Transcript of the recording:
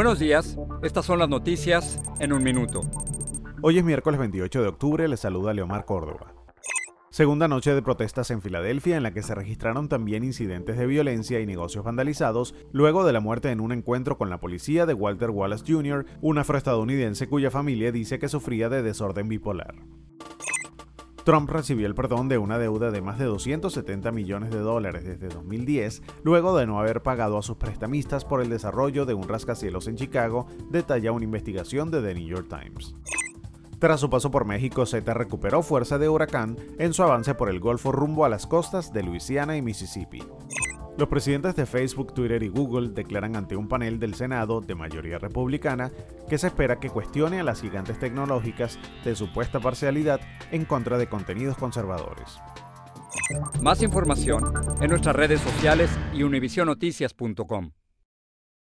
Buenos días, estas son las noticias en un minuto. Hoy es miércoles 28 de octubre, les saluda Leomar Córdoba. Segunda noche de protestas en Filadelfia en la que se registraron también incidentes de violencia y negocios vandalizados luego de la muerte en un encuentro con la policía de Walter Wallace Jr., un afroestadounidense cuya familia dice que sufría de desorden bipolar. Trump recibió el perdón de una deuda de más de 270 millones de dólares desde 2010, luego de no haber pagado a sus prestamistas por el desarrollo de un rascacielos en Chicago, detalla una investigación de The New York Times. Tras su paso por México, Z recuperó fuerza de huracán en su avance por el Golfo rumbo a las costas de Luisiana y Mississippi. Los presidentes de Facebook, Twitter y Google declaran ante un panel del Senado de mayoría republicana que se espera que cuestione a las gigantes tecnológicas de supuesta parcialidad en contra de contenidos conservadores. Más información en nuestras redes sociales y univisionoticias.com.